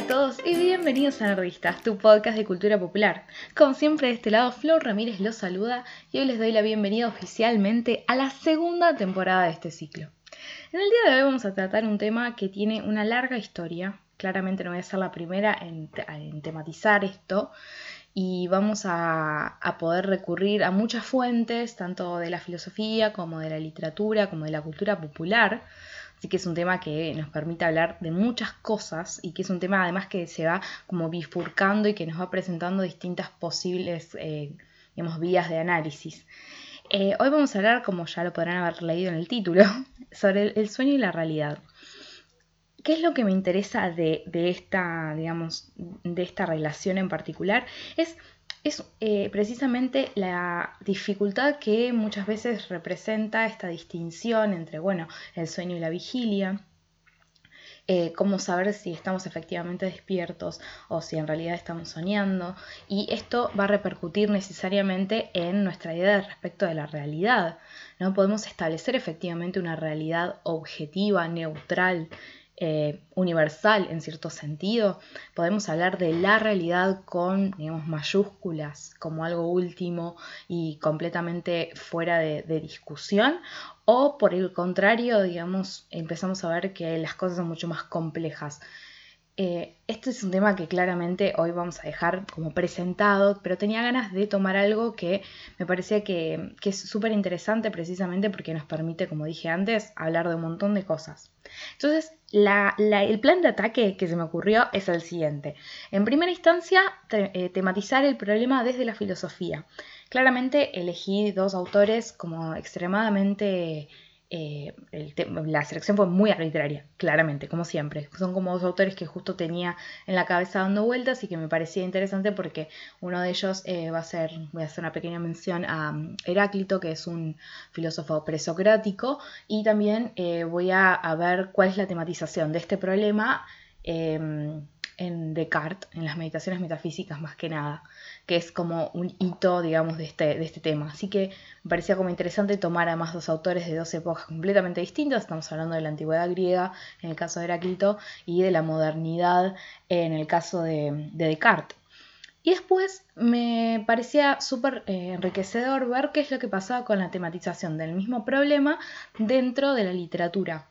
a todos y bienvenidos a Nerdistas, tu podcast de cultura popular. Como siempre de este lado, Flor Ramírez los saluda y hoy les doy la bienvenida oficialmente a la segunda temporada de este ciclo. En el día de hoy vamos a tratar un tema que tiene una larga historia, claramente no voy a ser la primera en, tematizar esto, y vamos a, a, poder recurrir a muchas fuentes, tanto de la filosofía como de la literatura, como de la cultura popular, Así que es un tema que nos permite hablar de muchas cosas y que es un tema además que se va como bifurcando y que nos va presentando distintas posibles, eh, digamos, vías de análisis. Eh, hoy vamos a hablar, como ya lo podrán haber leído en el título, sobre el, sueño y la realidad. ¿Qué es lo que me interesa de, de, esta, digamos, de esta relación en particular? Es es eh, precisamente la dificultad que muchas veces representa esta distinción entre, bueno, el sueño y la vigilia. Eh, cómo saber si estamos efectivamente despiertos o si en realidad estamos soñando. Y esto va a repercutir necesariamente en nuestra idea respecto de la realidad. No podemos establecer efectivamente una realidad objetiva, neutral, eh, universal en cierto sentido. Podemos hablar de la realidad con, digamos, mayúsculas como algo último y completamente fuera de, discusión. O por el contrario, digamos, empezamos a ver que las cosas son mucho más complejas. Este es un tema que claramente hoy vamos a dejar como presentado, pero tenía ganas de tomar algo que me parecía que, que es súper interesante precisamente porque nos permite, como dije antes, hablar de un montón de cosas. Entonces, el plan de ataque que se me ocurrió es el siguiente. En primera instancia, eh, tematizar el problema desde la filosofía. Claramente elegí dos autores como extremadamente eh, la selección fue muy arbitraria, claramente, como siempre. Son como dos autores que justo tenía en la cabeza dando vueltas y que me parecía interesante porque uno de ellos eh, va a ser, voy a hacer una pequeña mención a um, Heráclito, que es un filósofo presocrático, y también eh, voy a, a, ver cuál es la tematización de este problema em, en Descartes, en las meditaciones metafísicas más que nada que es como un hito, digamos, de este, de este tema. Así que me parecía como interesante tomar a más dos autores de dos épocas completamente distintas. Estamos hablando de la antigüedad griega, en el caso de Heráclito, y de la modernidad, en el caso de, Descartes. Y después me parecía súper eh, enriquecedor ver qué es lo que pasaba con la tematización del mismo problema dentro de la literatura.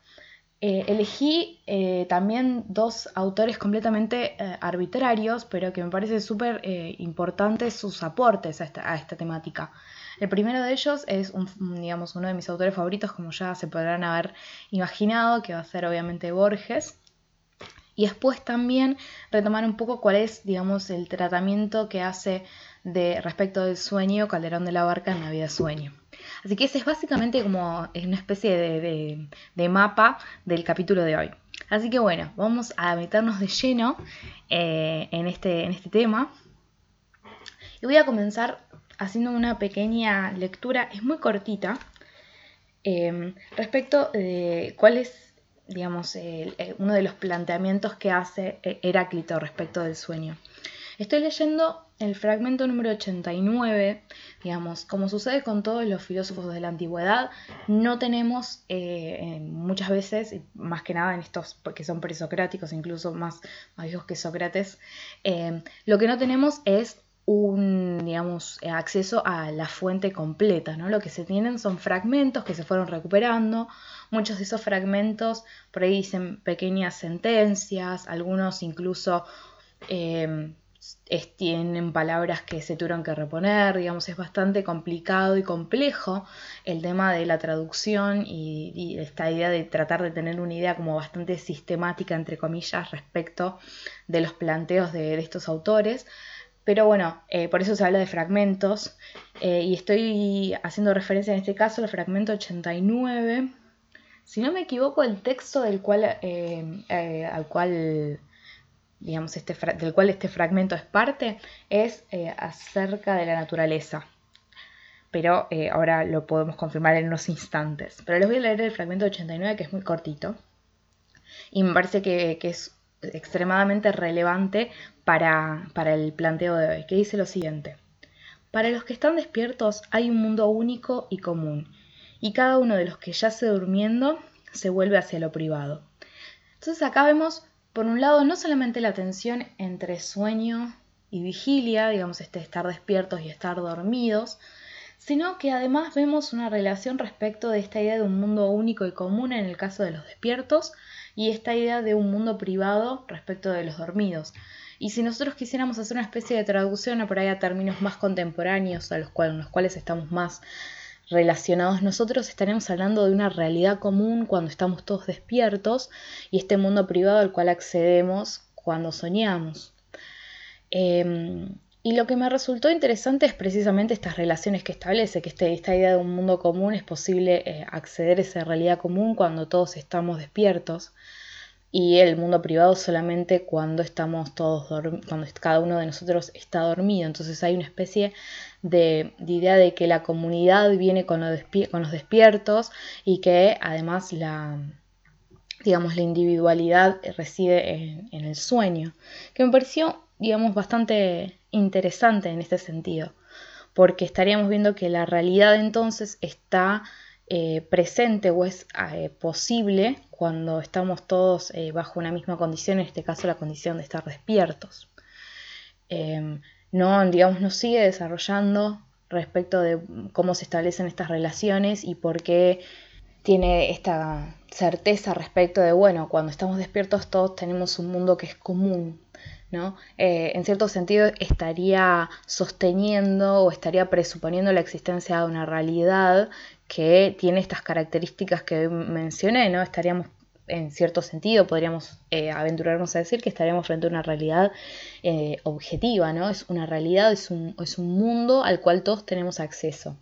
Eh, elegí eh, también dos autores completamente eh, arbitrarios, pero que me parece súper importantes sus aportes a esta, temática. El primero de ellos es digamos, uno de mis autores favoritos, como ya se podrán haber imaginado, que va a ser obviamente Borges. Y después también retomar un poco cuál es, digamos, el tratamiento que hace de respecto del sueño Calderón de la Barca en la vida sueño. Así que ese es básicamente como una especie de, mapa del capítulo de hoy. Así que bueno, vamos a meternos de lleno eh, en, este, en este tema. Y voy a comenzar haciendo una pequeña lectura, es muy cortita, eh, respecto de cuál es, digamos, uno de los planteamientos que hace Heráclito respecto del sueño. Estoy leyendo el fragmento número 89, digamos, como sucede con todos los filósofos de la antigüedad, no tenemos eh, muchas veces, más que nada en estos que son presocráticos, incluso más, viejos que Sócrates, eh, lo que no tenemos es un, digamos, acceso a la fuente completa, ¿no? Lo que se tienen son fragmentos que se fueron recuperando, muchos de esos fragmentos por ahí dicen pequeñas sentencias, algunos incluso eh, tienen palabras que se tuvieron que reponer, digamos, es bastante complicado y complejo el tema de la traducción y, esta idea de tratar de tener una idea como bastante sistemática, entre comillas, respecto de los planteos de, estos autores. Pero bueno, eh, por eso se habla de fragmentos eh, y estoy haciendo referencia en este caso al fragmento 89. Si no me equivoco, el texto del cual, eh, al cual digamos, este, del cual este fragmento es parte, es eh, acerca de la naturaleza. Pero eh, ahora lo podemos confirmar en unos instantes. Pero les voy a leer el fragmento 89 que es muy cortito. Y me parece que, es extremadamente relevante para, para el planteo de hoy, que dice lo siguiente. Para los que están despiertos hay un mundo único y común, y cada uno de los que yace durmiendo se vuelve hacia lo privado. Entonces acá vemos por un lado, no solamente la tensión entre sueño y vigilia, digamos, este estar despiertos y estar dormidos, sino que además vemos una relación respecto de esta idea de un mundo único y común en el caso de los despiertos y esta idea de un mundo privado respecto de los dormidos. Y si nosotros quisiéramos hacer una especie de traducción a por ahí a términos más contemporáneos, a los cuales estamos más relacionados nosotros, estaríamos hablando de una realidad común cuando estamos todos despiertos y este mundo privado al cual accedemos cuando soñamos. Em, y lo que me resultó interesante es precisamente estas relaciones que establece, que este, esta idea de un mundo común es posible eh, acceder a esa realidad común cuando todos estamos despiertos y el mundo privado solamente cuando estamos todos cuando cada uno de nosotros está dormido. Entonces hay una especie de, idea de que la comunidad viene con, con, los despiertos y que además la digamos la individualidad reside en, en el sueño, que me pareció digamos bastante interesante en este sentido, porque estaríamos viendo que la realidad entonces está eh, presente o es eh, posible cuando estamos todos eh, bajo una misma condición, en este caso la condición de estar despiertos. Em, no, digamos, nos sigue desarrollando respecto de cómo se establecen estas relaciones y por qué tiene esta certeza respecto de, bueno, cuando estamos despiertos todos tenemos un mundo que es común, ¿no? en cierto sentido estaría sosteniendo o estaría presuponiendo la existencia de una realidad que tiene estas características que mencioné, ¿no? Estaríamos en cierto sentido, podríamos eh, aventurarnos a decir que estaríamos frente a una realidad eh, objetiva, ¿no? Es una realidad, es un, es un, mundo al cual todos tenemos acceso.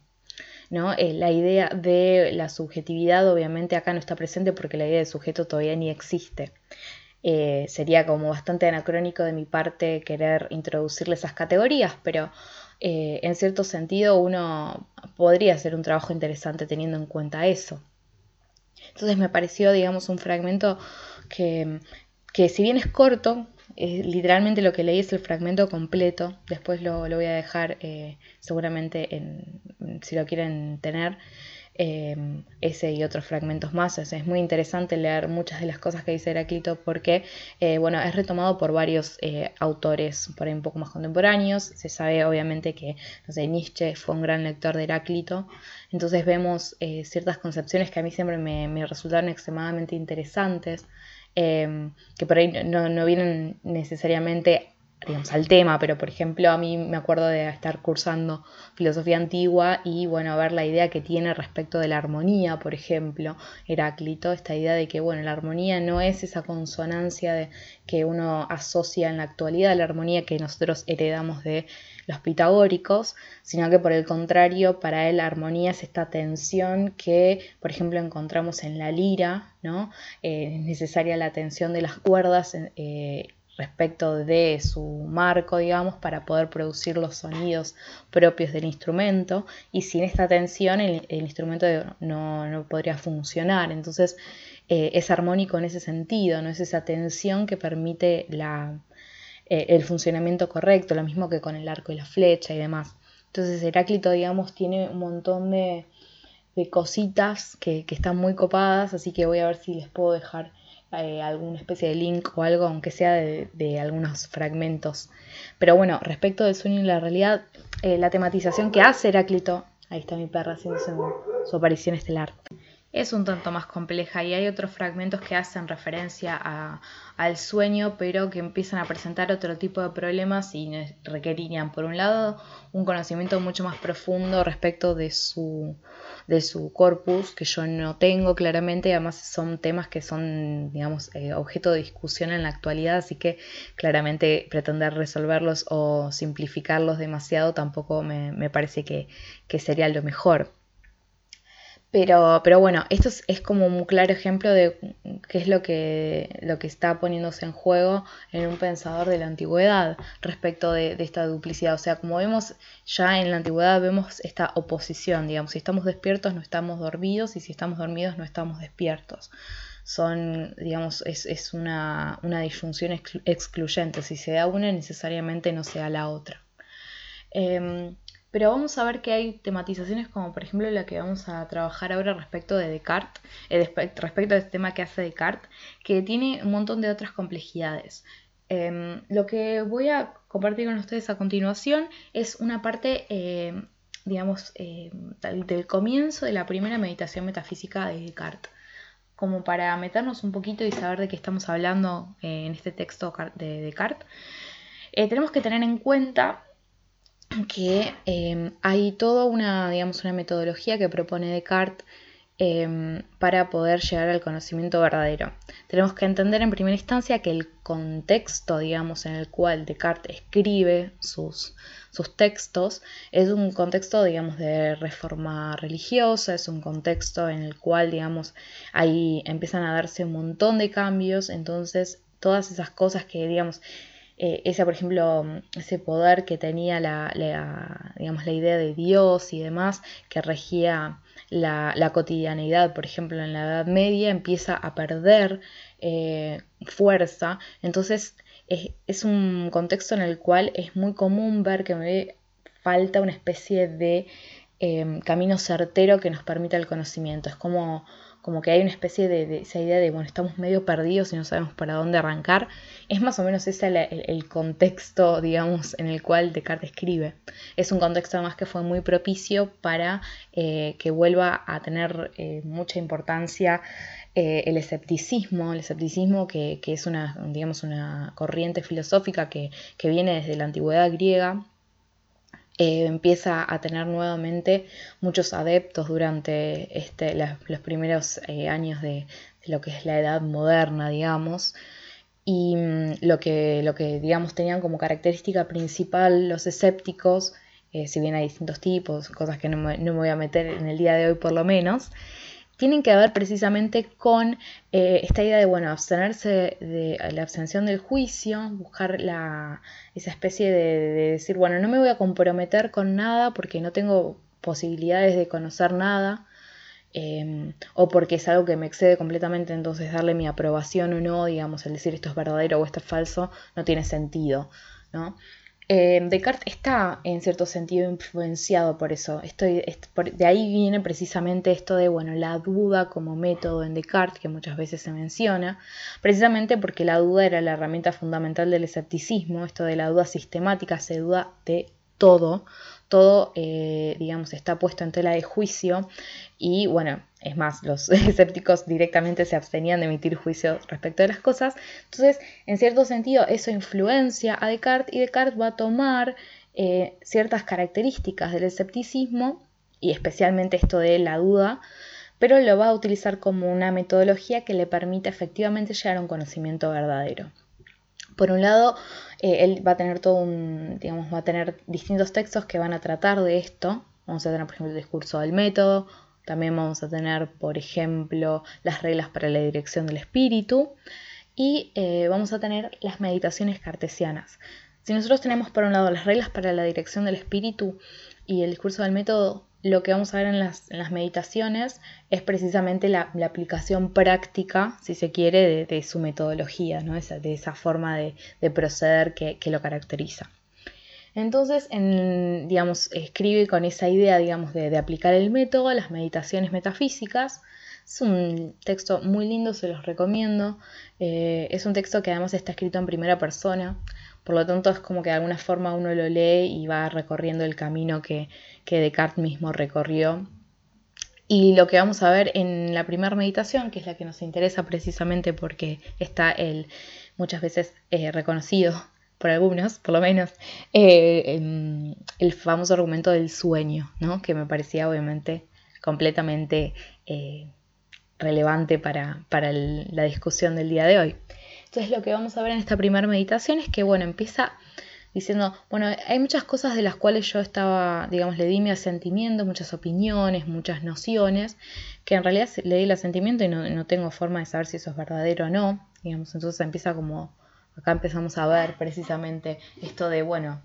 ¿no? Eh, la idea de la subjetividad obviamente acá no está presente porque la idea de sujeto todavía ni existe. sería como bastante anacrónico de mi parte querer introducirle esas categorías, pero eh, en cierto sentido uno podría hacer un trabajo interesante teniendo en cuenta eso. Entonces me pareció, digamos, un fragmento que, que si bien es corto, literalmente lo que leí es el fragmento completo, después lo, voy a dejar eh, seguramente en, si lo quieren tener. Em, ese y otros fragmentos más. Es, muy interesante leer muchas de las cosas que dice Heráclito porque, eh, bueno, es retomado por varios eh, autores por ahí un poco más contemporáneos. Se sabe obviamente que, Nietzsche fue un gran lector de Heráclito. Entonces vemos eh, ciertas concepciones que a mí siempre me, resultaron extremadamente interesantes. Em, que por ahí no, no vienen necesariamente al tema, pero por ejemplo a mí me acuerdo de estar cursando filosofía antigua y bueno, ver la idea que tiene respecto de la armonía, por ejemplo, Heráclito, esta idea de que bueno, la armonía no es esa consonancia de, que uno asocia en la actualidad, la armonía que nosotros heredamos de los pitagóricos, sino que por el contrario, para él la armonía es esta tensión que, por ejemplo, encontramos en la lira, ¿no? Eh, es necesaria la tensión de las cuerdas eh, respecto de su marco, digamos, para poder producir los sonidos propios del instrumento y sin esta tensión el, instrumento no, podría funcionar. Entonces eh, es armónico en ese sentido, no es esa tensión que permite la, eh, el funcionamiento correcto, lo mismo que con el arco y la flecha y demás. Entonces Heráclito, digamos, tiene un montón de, cositas que, que están muy copadas, así que voy a ver si les puedo dejar eh, alguna especie de link o algo, aunque sea de, algunos fragmentos. Pero bueno, respecto del sueño y la realidad, eh, la tematización que hace Heráclito, ahí está mi perra haciendo su aparición estelar, es un tanto más compleja y hay otros fragmentos que hacen referencia al sueño, pero que empiezan a presentar otro tipo de problemas y requerirían, por un lado, un conocimiento mucho más profundo respecto de su, de su corpus, que yo no tengo claramente, además son temas que son, digamos, eh, objeto de discusión en la actualidad, así que claramente pretender resolverlos o simplificarlos demasiado tampoco me, parece que sería lo mejor. Pero, pero bueno, esto es, como un claro ejemplo de qué es lo que, lo que está poniéndose en juego en un pensador de la antigüedad respecto de, esta duplicidad. O sea, como vemos ya en la antigüedad, vemos esta oposición, digamos, si estamos despiertos no estamos dormidos y si estamos dormidos no estamos despiertos. Son, digamos, es, es una, una, disyunción excluyente. Si se da una, necesariamente no se da la otra. Em, pero vamos a ver que hay tematizaciones como por ejemplo la que vamos a trabajar ahora respecto de Descartes, eh, respecto a este tema que hace Descartes, que tiene un montón de otras complejidades. Em, lo que voy a compartir con ustedes a continuación es una parte, em, digamos, em, del comienzo de la primera meditación metafísica de Descartes, como para meternos un poquito y saber de qué estamos hablando eh, en este texto de Descartes. Eh, tenemos que tener en cuenta que hay toda una, digamos, una metodología que propone Descartes Em, para poder llegar al conocimiento verdadero. Tenemos que entender en primera instancia que el contexto, digamos, en el cual Descartes escribe sus, sus textos es un contexto, digamos, de reforma religiosa, es un contexto en el cual, digamos, ahí empiezan a darse un montón de cambios, entonces todas esas cosas que, digamos, eh, ese, por ejemplo, ese poder que tenía la, digamos, la idea de Dios y demás, que regía la, cotidianidad, por ejemplo, en la Edad Media, empieza a perder eh, fuerza. Entonces, es, un contexto en el cual es muy común ver que me falta una especie de eh, camino certero que nos permita el conocimiento. Es como como que hay una especie de, esa idea de, bueno, estamos medio perdidos y no sabemos para dónde arrancar. Es más o menos ese el, contexto, digamos, en el cual Descartes escribe. Es un contexto además que fue muy propicio para eh, que vuelva a tener eh, mucha importancia eh, el escepticismo, el escepticismo que, es una, digamos, una corriente filosófica que, que viene desde la antigüedad griega eh, empieza a tener nuevamente muchos adeptos durante este, los primeros eh, años de, lo que es la edad moderna, digamos. Y mm, lo, que, lo que, digamos, tenían como característica principal los escépticos, eh, si bien hay distintos tipos, cosas que no no me voy a meter en el día de hoy por lo menos, tienen que ver precisamente con eh, esta idea de, bueno, abstenerse de la abstención del juicio, buscar la, esa especie de, decir, bueno, no me voy a comprometer con nada porque no tengo posibilidades de conocer nada, em, o porque es algo que me excede completamente, entonces darle mi aprobación o no, digamos, el decir esto es verdadero o esto es falso, no tiene sentido, ¿no? Eh, Descartes está en cierto sentido influenciado por eso. De ahí viene precisamente esto de bueno, la duda como método en Descartes, que muchas veces se menciona, precisamente porque la duda era la herramienta fundamental del escepticismo, esto de la duda sistemática, se duda de todo, todo, eh, digamos, está puesto en tela de juicio y bueno, es más, los escépticos directamente se abstenían de emitir juicio respecto de las cosas. Entonces, en cierto sentido, eso influencia a Descartes y Descartes va a tomar eh, ciertas características del escepticismo y especialmente esto de la duda, pero lo va a utilizar como una metodología que le permite efectivamente llegar a un conocimiento verdadero. Por un lado, eh, él va a tener todo un, digamos, va a tener distintos textos que van a tratar de esto. Vamos a tener, por ejemplo, el discurso del método, también vamos a tener, por ejemplo, las reglas para la dirección del espíritu y eh, vamos a tener las meditaciones cartesianas. Si nosotros tenemos por un lado las reglas para la dirección del espíritu y el discurso del método, lo que vamos a ver en las, meditaciones es precisamente la, aplicación práctica, si se quiere, de, su metodología, ¿no? de esa forma de, proceder que, lo caracteriza. Entonces, digamos, escribe con esa idea digamos, de, aplicar el método las meditaciones metafísicas. Es un texto muy lindo, se los recomiendo. Eh, es un texto que además está escrito en primera persona, por lo tanto es como que de alguna forma uno lo lee y va recorriendo el camino que, que Descartes mismo recorrió. Y lo que vamos a ver en la primera meditación, que es la que nos interesa precisamente porque está el muchas veces eh, reconocido por algunos, por lo menos, eh, el famoso argumento del sueño, ¿no? que me parecía obviamente completamente eh, relevante para, la discusión del día de hoy. Entonces lo que vamos a ver en esta primera meditación es que, bueno, empieza diciendo, bueno, hay muchas cosas de las cuales yo estaba, digamos, le di mi asentimiento, muchas opiniones, muchas nociones, que en realidad le di el asentimiento y no, tengo forma de saber si eso es verdadero o no, digamos, entonces empieza como, acá empezamos a ver precisamente esto de, bueno,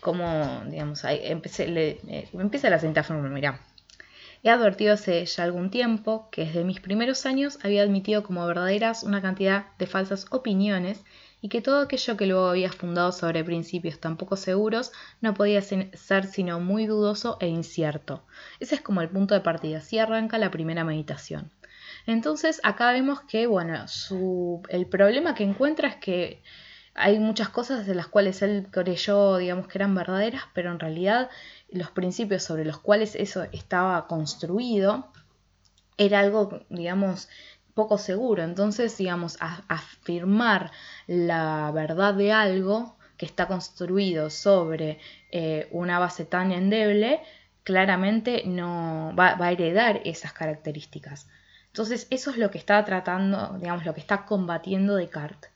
cómo, digamos, ahí empecé, le, eh, empieza la siguiente mira, He advertido hace ya algún tiempo que desde mis primeros años había admitido como verdaderas una cantidad de falsas opiniones y que todo aquello que luego había fundado sobre principios tan poco seguros no podía ser sino muy dudoso e incierto. Ese es como el punto de partida, así arranca la primera meditación. Entonces acá vemos que, bueno, el problema que encuentra es que hay muchas cosas de las cuales él creyó, digamos, que eran verdaderas, pero en realidad los principios sobre los cuales eso estaba construido era algo, digamos, poco seguro. Entonces, digamos, afirmar la verdad de algo que está construido sobre eh, una base tan endeble, claramente no va, va, a heredar esas características. Entonces, eso es lo que está tratando, digamos, lo que está combatiendo Descartes.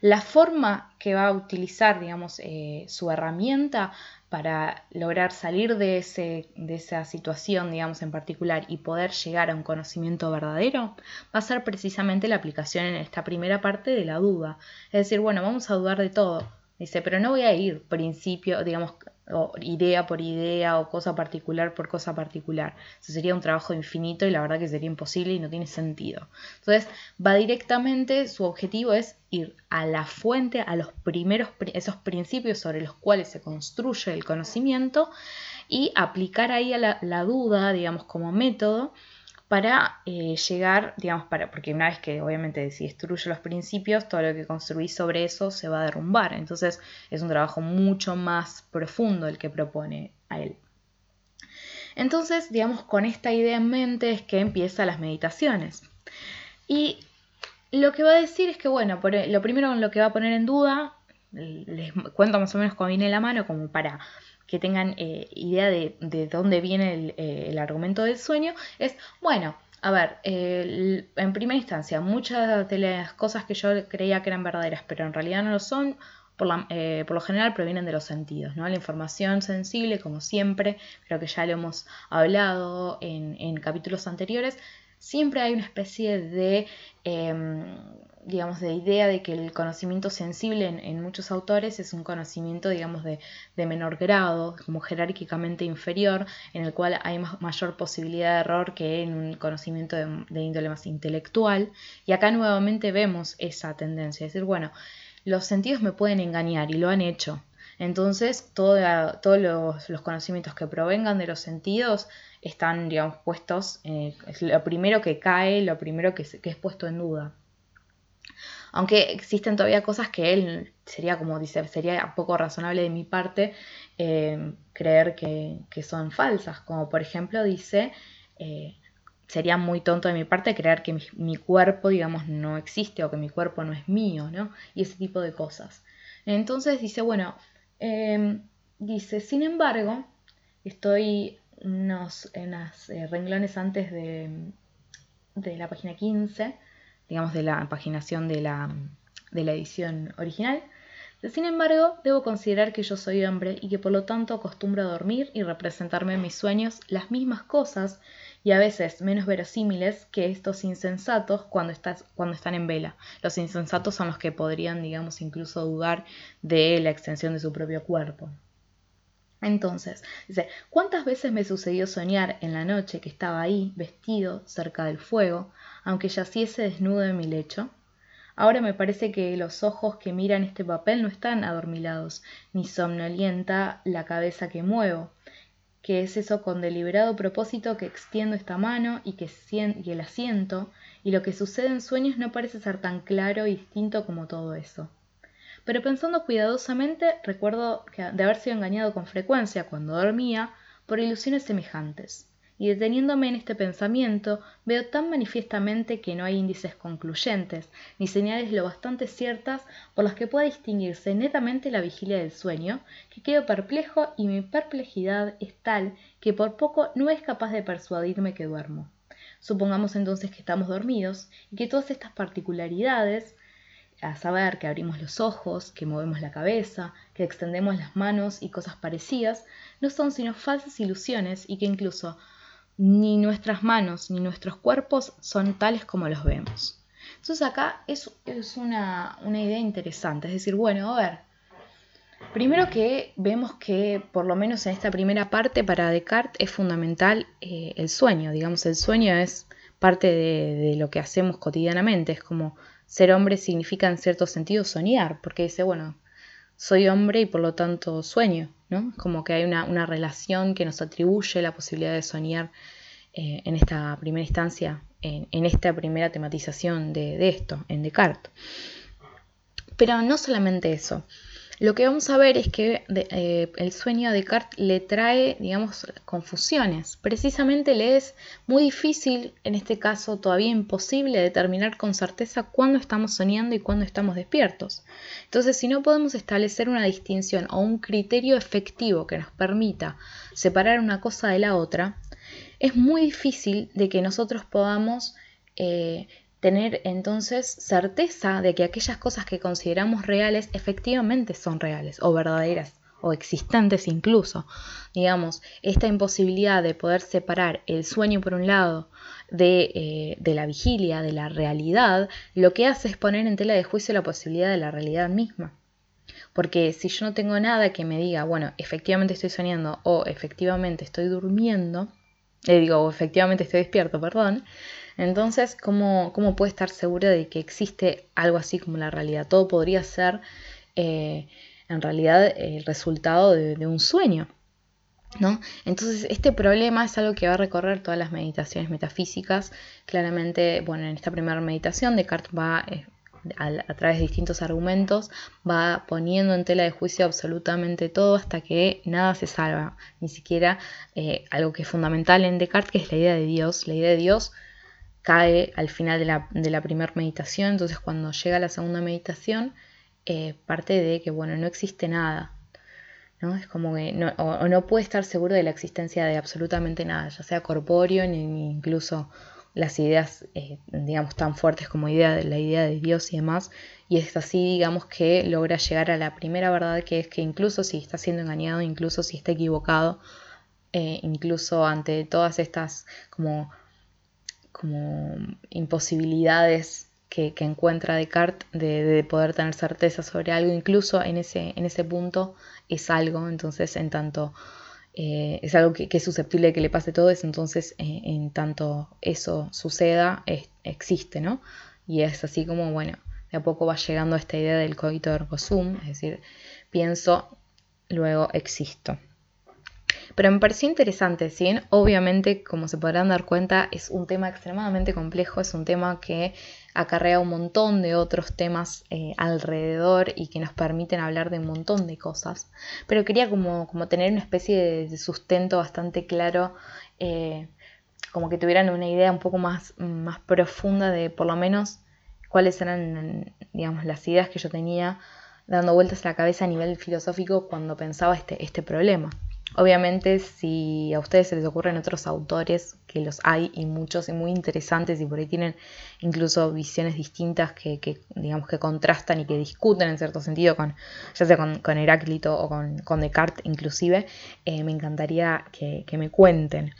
La forma que va a utilizar, digamos, eh, su herramienta para lograr salir de, ese, de esa situación, digamos, en particular y poder llegar a un conocimiento verdadero, va a ser precisamente la aplicación en esta primera parte de la duda. Es decir, bueno, vamos a dudar de todo. Dice, pero no voy a ir principio, digamos, o idea por idea o cosa particular por cosa particular. Eso sería un trabajo infinito y la verdad que sería imposible y no tiene sentido. Entonces va directamente, su objetivo es ir a la fuente, a los primeros, esos principios sobre los cuales se construye el conocimiento y aplicar ahí a la, la duda, digamos, como método para eh, llegar, digamos, para, porque una vez que obviamente si destruye los principios, todo lo que construís sobre eso se va a derrumbar. Entonces es un trabajo mucho más profundo el que propone a él. Entonces, digamos, con esta idea en mente es que empieza las meditaciones. Y lo que va a decir es que, bueno, lo primero en lo que va a poner en duda, les cuento más o menos cómo viene la mano, como para que tengan eh, idea de, dónde viene eh, el, argumento del sueño, es, bueno, a ver, en primera instancia, muchas de las cosas que yo creía que eran verdaderas, pero en realidad no lo son, por, eh, lo general provienen de los sentidos, ¿no? La información sensible, como siempre, creo que ya lo hemos hablado en capítulos anteriores, siempre hay una especie de em, digamos, de idea de que el conocimiento sensible en, muchos autores es un conocimiento, digamos, de, menor grado, como jerárquicamente inferior, en el cual hay mayor posibilidad de error que en un conocimiento de, índole más intelectual. Y acá nuevamente vemos esa tendencia, es decir, bueno, los sentidos me pueden engañar y lo han hecho. Entonces, todos los, conocimientos que provengan de los sentidos están, digamos, puestos, eh, es lo primero que cae, lo primero que es puesto en duda. Aunque existen todavía cosas que él sería como dice, sería poco razonable de mi parte eh, creer que, son falsas. Como por ejemplo dice, eh, sería muy tonto de mi parte creer que mi, cuerpo, digamos, no existe o que mi cuerpo no es mío, ¿no? Y ese tipo de cosas. Entonces dice, bueno, em, dice, sin embargo, estoy unos, unos eh, renglones antes de, de la página 15 digamos, de la paginación de la, de la edición original. Sin embargo, debo considerar que yo soy hombre y que por lo tanto acostumbro a dormir y representarme en mis sueños las mismas cosas y a veces menos verosímiles que estos insensatos cuando, cuando están en vela. Los insensatos son los que podrían, digamos, incluso dudar de la extensión de su propio cuerpo. Entonces, dice, ¿cuántas veces me sucedió soñar en la noche que estaba ahí, vestido, cerca del fuego, aunque yaciese desnudo en mi lecho? Ahora me parece que los ojos que miran este papel no están adormilados, ni somnolienta la cabeza que muevo, que es eso con deliberado propósito que extiendo esta mano y que, y el asiento, y lo que sucede en sueños no parece ser tan claro y distinto como todo eso pero pensando cuidadosamente recuerdo de haber sido engañado con frecuencia cuando dormía por ilusiones semejantes, y deteniéndome en este pensamiento veo tan manifiestamente que no hay índices concluyentes, ni señales lo bastante ciertas por las que pueda distinguirse netamente la vigilia del sueño, que quedo perplejo y mi perplejidad es tal que por poco no es capaz de persuadirme que duermo. Supongamos entonces que estamos dormidos y que todas estas particularidades a saber que abrimos los ojos, que movemos la cabeza, que extendemos las manos y cosas parecidas, no son sino falsas ilusiones y que incluso ni nuestras manos ni nuestros cuerpos son tales como los vemos. Entonces acá es, una, una idea interesante, es decir, bueno, a ver, Primero que vemos que por lo menos en esta primera parte para Descartes es fundamental eh, el sueño, digamos, el sueño es parte de, lo que hacemos cotidianamente, es como ser hombre significa en cierto sentido soñar, porque dice, bueno, soy hombre y por lo tanto sueño, ¿no? Como que hay una, relación que nos atribuye la posibilidad de soñar eh, en esta primera instancia, en, esta primera tematización de, de esto, en Descartes. Pero no solamente eso, lo que vamos a ver es que eh, el sueño a Descartes le trae, digamos, confusiones. Precisamente le es muy difícil, en este caso todavía imposible, determinar con certeza cuándo estamos soñando y cuándo estamos despiertos. Entonces, si no podemos establecer una distinción o un criterio efectivo que nos permita separar una cosa de la otra, es muy difícil de que nosotros podamos eh, tener entonces certeza de que aquellas cosas que consideramos reales efectivamente son reales o verdaderas o existentes incluso. Digamos, esta imposibilidad de poder separar el sueño por un lado de, eh, de, la vigilia, de la realidad, lo que hace es poner en tela de juicio la posibilidad de la realidad misma. Porque si yo no tengo nada que me diga, bueno, efectivamente estoy soñando o efectivamente estoy durmiendo, le eh, digo, o efectivamente estoy despierto, perdón, entonces, ¿cómo, ¿cómo puede estar segura de que existe algo así como la realidad? Todo podría ser eh, en realidad el resultado de, un sueño. ¿No? Entonces, este problema es algo que va a recorrer todas las meditaciones metafísicas. Claramente, bueno, en esta primera meditación, Descartes va, eh, a, través de distintos argumentos, va poniendo en tela de juicio absolutamente todo hasta que nada se salva, ni siquiera eh, algo que es fundamental en Descartes, que es la idea de Dios. La idea de Dios cae al final de la, de primera meditación, entonces cuando llega la segunda meditación, eh, parte de que, bueno, no existe nada, ¿no? Es como que no, o, no puede estar seguro de la existencia de absolutamente nada, ya sea corpóreo, ni, incluso las ideas, eh, digamos, tan fuertes como idea, la idea de Dios y demás, y es así, digamos, que logra llegar a la primera verdad, que es que incluso si está siendo engañado, incluso si está equivocado, eh, incluso ante todas estas como como imposibilidades que, encuentra Descartes de, de, poder tener certeza sobre algo, incluso en ese, en ese punto es algo, entonces en tanto eh, es algo que, es susceptible de que le pase todo eso, entonces eh, en tanto eso suceda, existe, ¿no? Y es así como, bueno, de a poco va llegando esta idea del cogito ergo es decir, pienso, luego existo. Pero me pareció interesante, ¿sí? Obviamente, como se podrán dar cuenta, es un tema extremadamente complejo, es un tema que acarrea un montón de otros temas eh, alrededor y que nos permiten hablar de un montón de cosas. Pero quería como, como tener una especie de, sustento bastante claro, eh, como que tuvieran una idea un poco más, más profunda de por lo menos cuáles eran, digamos, las ideas que yo tenía dando vueltas a la cabeza a nivel filosófico cuando pensaba este, este problema. Obviamente, si a ustedes se les ocurren otros autores, que los hay y muchos y muy interesantes y por ahí tienen incluso visiones distintas que, digamos que contrastan y que discuten en cierto sentido con, ya sea con, Heráclito o con, Descartes inclusive, eh, me encantaría que, me cuenten.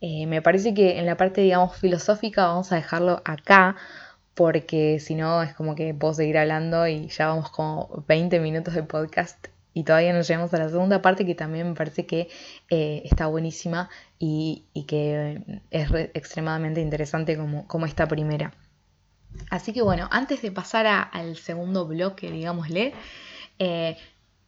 Eh, me parece que en la parte, digamos, filosófica vamos a dejarlo acá porque si no es como que puedo seguir hablando y ya vamos como 20 minutos de podcast y todavía no llegamos a la segunda parte que también me parece que eh, está buenísima y, que es extremadamente interesante como, como, esta primera. Así que bueno, antes de pasar al segundo bloque, digámosle, eh,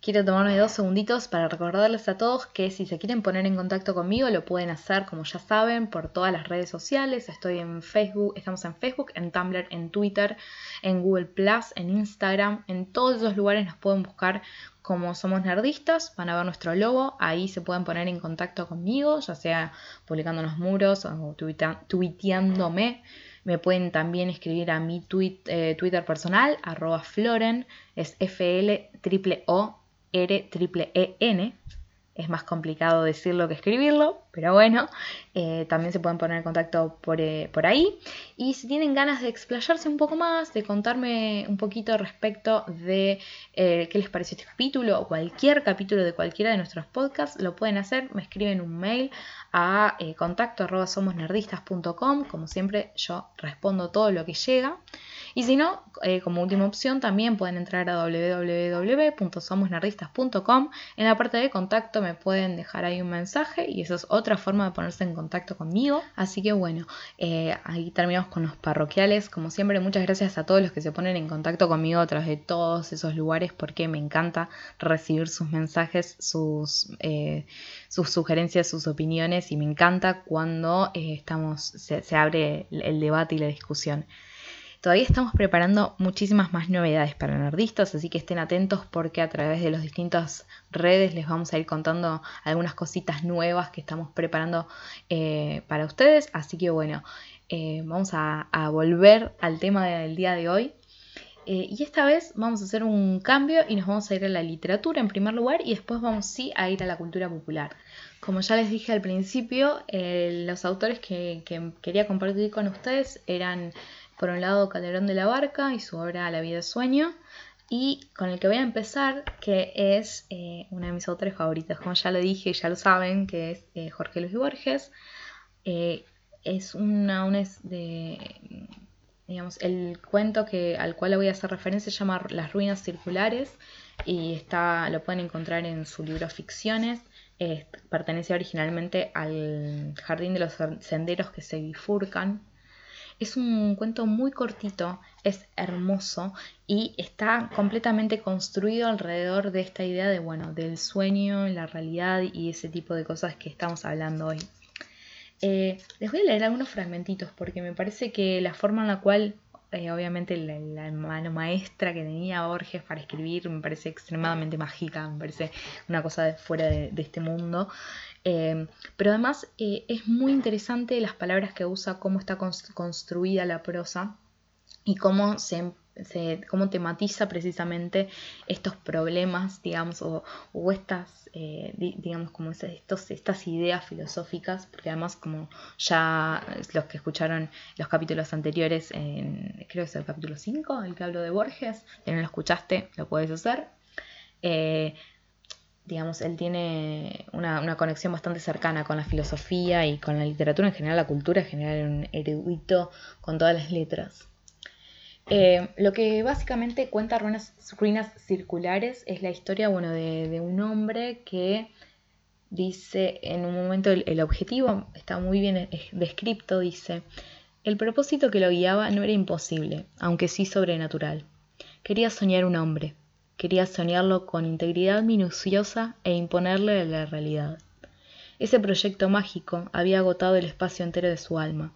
Quiero tomarme dos segunditos para recordarles a todos que si se quieren poner en contacto conmigo lo pueden hacer, como ya saben, por todas las redes sociales. Estoy en Facebook, estamos en Facebook, en Tumblr, en Twitter, en Google Plus, en Instagram. En todos esos lugares nos pueden buscar como Somos Nerdistas. Van a ver nuestro logo. Ahí se pueden poner en contacto conmigo, ya sea publicando los muros o tuiteándome. Me pueden también escribir a mi eh, Twitter personal, arroba floren, es F-L O R-E-N. Es más complicado decirlo que escribirlo, pero bueno, eh, también se pueden poner en contacto eh, por, ahí. Y si tienen ganas de explayarse un poco más, de contarme un poquito respecto de eh, qué les pareció este capítulo o cualquier capítulo de cualquiera de nuestros podcasts, lo pueden hacer. Me escriben un mail a contacto arroba somosnerdistas.com. Como siempre, yo respondo todo lo que llega. Y si no, eh, como última opción, también pueden entrar a www.somosnerdistas.com. En la parte de contacto me pueden dejar ahí un mensaje y esa es otra forma de ponerse en contacto conmigo. Así que bueno, eh, ahí terminamos con los parroquiales. Como siempre, muchas gracias a todos los que se ponen en contacto conmigo a través de todos esos lugares porque me encanta recibir sus mensajes, sus, eh, sus sugerencias, sus opiniones y me encanta cuando estamos, se abre el debate y la discusión. Todavía estamos preparando muchísimas más novedades para nerdistas, así que estén atentos porque a través de las distintas redes les vamos a ir contando algunas cositas nuevas que estamos preparando eh, para ustedes. Así que bueno, eh, vamos a, volver al tema del día de hoy. Eh, y esta vez vamos a hacer un cambio y nos vamos a ir a la literatura en primer lugar y después vamos sí a ir a la cultura popular. Como ya les dije al principio, los autores que, que, quería compartir con ustedes eran por un lado, Calderón de la Barca y su obra La vida de sueño. Y con el que voy a empezar, que es eh, una de mis autores favoritos, como ya lo dije y ya lo saben, que es eh, Jorge Luis Borges. Eh, es una, una de, digamos, el cuento que, al cual voy a hacer referencia se llama Las ruinas circulares y está, lo pueden encontrar en su libro Ficciones. pertenece originalmente al Jardín de los Senderos que se bifurcan, es un cuento muy cortito, es hermoso y está completamente construido alrededor de esta idea de, bueno, del sueño, la realidad y ese tipo de cosas que estamos hablando hoy. Eh, les voy a leer algunos fragmentitos porque me parece que la forma en la cual, eh, obviamente, la, mano maestra que tenía Borges para escribir me parece extremadamente mágica, me parece una cosa de fuera de este mundo. Em, pero además eh, es muy interesante las palabras que usa, cómo está construida la prosa y cómo se, cómo tematiza precisamente estos problemas, digamos, o, estas, eh, digamos, como estas ideas filosóficas, porque además como ya los que escucharon los capítulos anteriores, en, creo que es el capítulo 5, el que hablo de Borges, si no lo escuchaste, lo puedes hacer. Eh, digamos, él tiene una, conexión bastante cercana con la filosofía y con la literatura en general, la cultura en general, un erudito con todas las letras. Eh, lo que básicamente cuenta Ruinas, Ruinas Circulares es la historia bueno, de, un hombre que dice en un momento el, el objetivo está muy bien descrito, dice, el propósito que lo guiaba no era imposible, aunque sí sobrenatural. Quería soñar un hombre, Quería soñarlo con integridad minuciosa e imponerle la realidad. Ese proyecto mágico había agotado el espacio entero de su alma.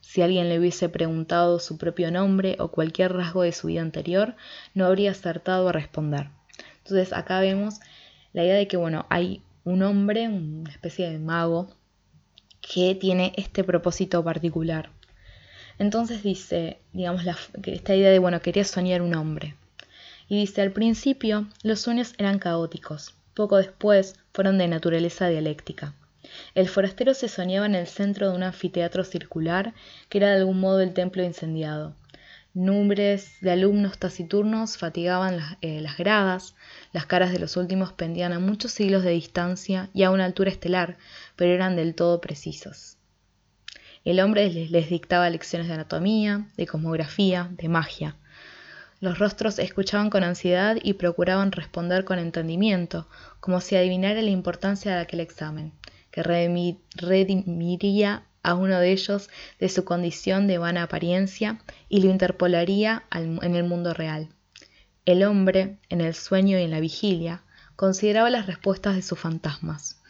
Si alguien le hubiese preguntado su propio nombre o cualquier rasgo de su vida anterior, no habría acertado a responder. Entonces acá vemos la idea de que, bueno, hay un hombre, una especie de mago, que tiene este propósito particular. Entonces dice, digamos, esta idea de, bueno, quería soñar un hombre. Y dice, al principio los sueños eran caóticos, poco después fueron de naturaleza dialéctica. El forastero se soñaba en el centro de un anfiteatro circular que era de algún modo el templo incendiado. Números de alumnos taciturnos fatigaban eh, las, gradas, las caras de los últimos pendían a muchos siglos de distancia y a una altura estelar, pero eran del todo precisos. El hombre les dictaba lecciones de anatomía, de cosmografía, de magia, los rostros escuchaban con ansiedad y procuraban responder con entendimiento, como si adivinara la importancia de aquel examen, que redimiría a uno de ellos de su condición de vana apariencia y lo interpolaría en el mundo real. El hombre, en el sueño y en la vigilia, consideraba las respuestas de sus fantasmas.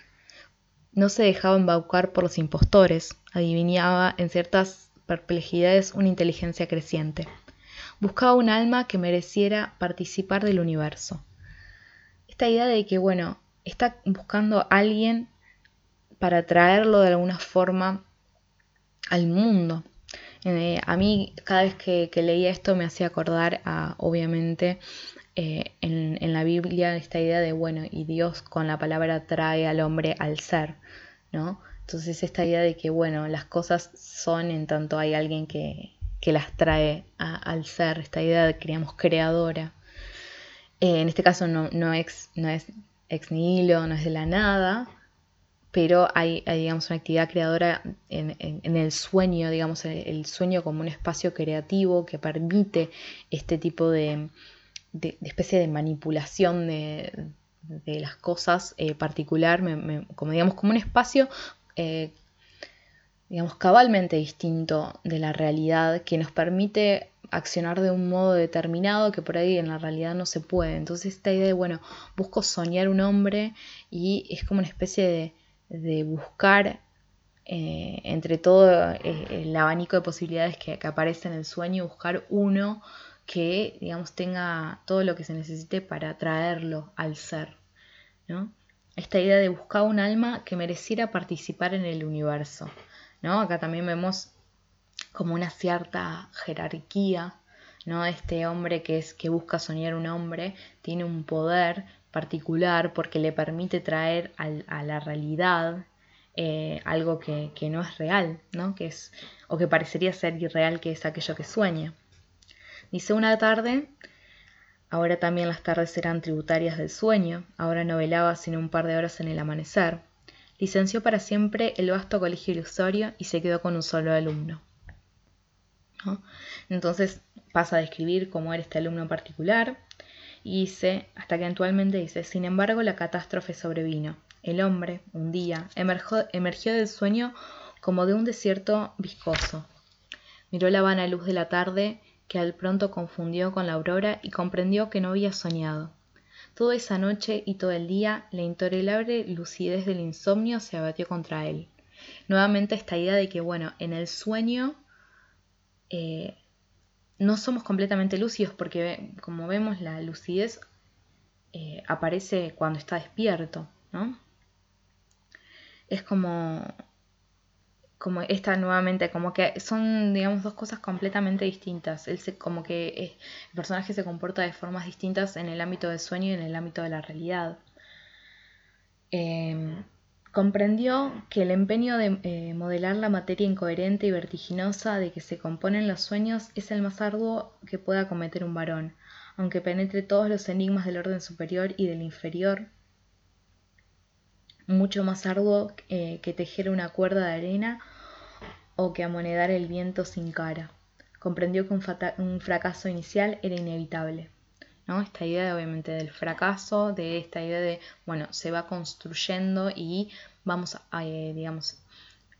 No se dejaba embaucar por los impostores, adivinaba en ciertas perplejidades una inteligencia creciente. Buscaba un alma que mereciera participar del universo. Esta idea de que, bueno, está buscando a alguien para traerlo de alguna forma al mundo. Eh, a mí cada vez que, leía esto me hacía acordar a, obviamente, eh, en, en, la Biblia esta idea de, bueno, y Dios con la palabra trae al hombre al ser, ¿no? Entonces esta idea de que, bueno, las cosas son en tanto hay alguien que, que las trae al ser, esta idea de, creamos creadora. Eh, en este caso no, no, no es ex nihilo, no es de la nada, pero hay, digamos, una actividad creadora en, el sueño, digamos, el, sueño como un espacio creativo que permite este tipo de, especie de manipulación de, las cosas eh, particular, como digamos, como un espacio eh, digamos, cabalmente distinto de la realidad que nos permite accionar de un modo determinado que por ahí en la realidad no se puede. Entonces esta idea de, bueno, busco soñar un hombre y es como una especie de, buscar eh, entre todo eh, el abanico de posibilidades que, que, aparece en el sueño, buscar uno que, digamos, tenga todo lo que se necesite para traerlo al ser, ¿no? Esta idea de buscar un alma que mereciera participar en el universo. Acá también vemos como una cierta jerarquía, ¿no? Este hombre que es que busca soñar un hombre tiene un poder particular porque le permite traer a la realidad eh, algo que, no es real, ¿no? Que es, o que parecería ser irreal, que es aquello que sueña. Dice una tarde, ahora también las tardes eran tributarias del sueño, ahora no velaba sino un par de horas en el amanecer licenció para siempre el vasto colegio ilusorio y se quedó con un solo alumno. Entonces pasa a describir cómo era este alumno particular y dice, hasta que actualmente dice, sin embargo la catástrofe sobrevino. El hombre, un día, emergió del sueño como de un desierto viscoso. Miró la vana luz de la tarde que al pronto confundió con la aurora y comprendió que no había soñado. Toda esa noche y todo el día la intolerable lucidez del insomnio se abatió contra él. Nuevamente esta idea de que, bueno, en el sueño eh, no somos completamente lúcidos porque, como vemos, la lucidez eh, aparece cuando está despierto, ¿no? Es como como esta nuevamente, como que son, digamos, dos cosas completamente distintas. Él se, como que el personaje se comporta de formas distintas en el ámbito del sueño y en el ámbito de la realidad. Em, comprendió que el empeño de eh, modelar la materia incoherente y vertiginosa de que se componen los sueños es el más arduo que pueda cometer un varón, aunque penetre todos los enigmas del orden superior y del inferior, mucho más arduo eh, que tejer una cuerda de arena o que amonedar el viento sin cara. Comprendió que un, fracaso inicial era inevitable. ¿no? Esta idea obviamente del fracaso, de esta idea de, bueno, se va construyendo y vamos a, eh, digamos,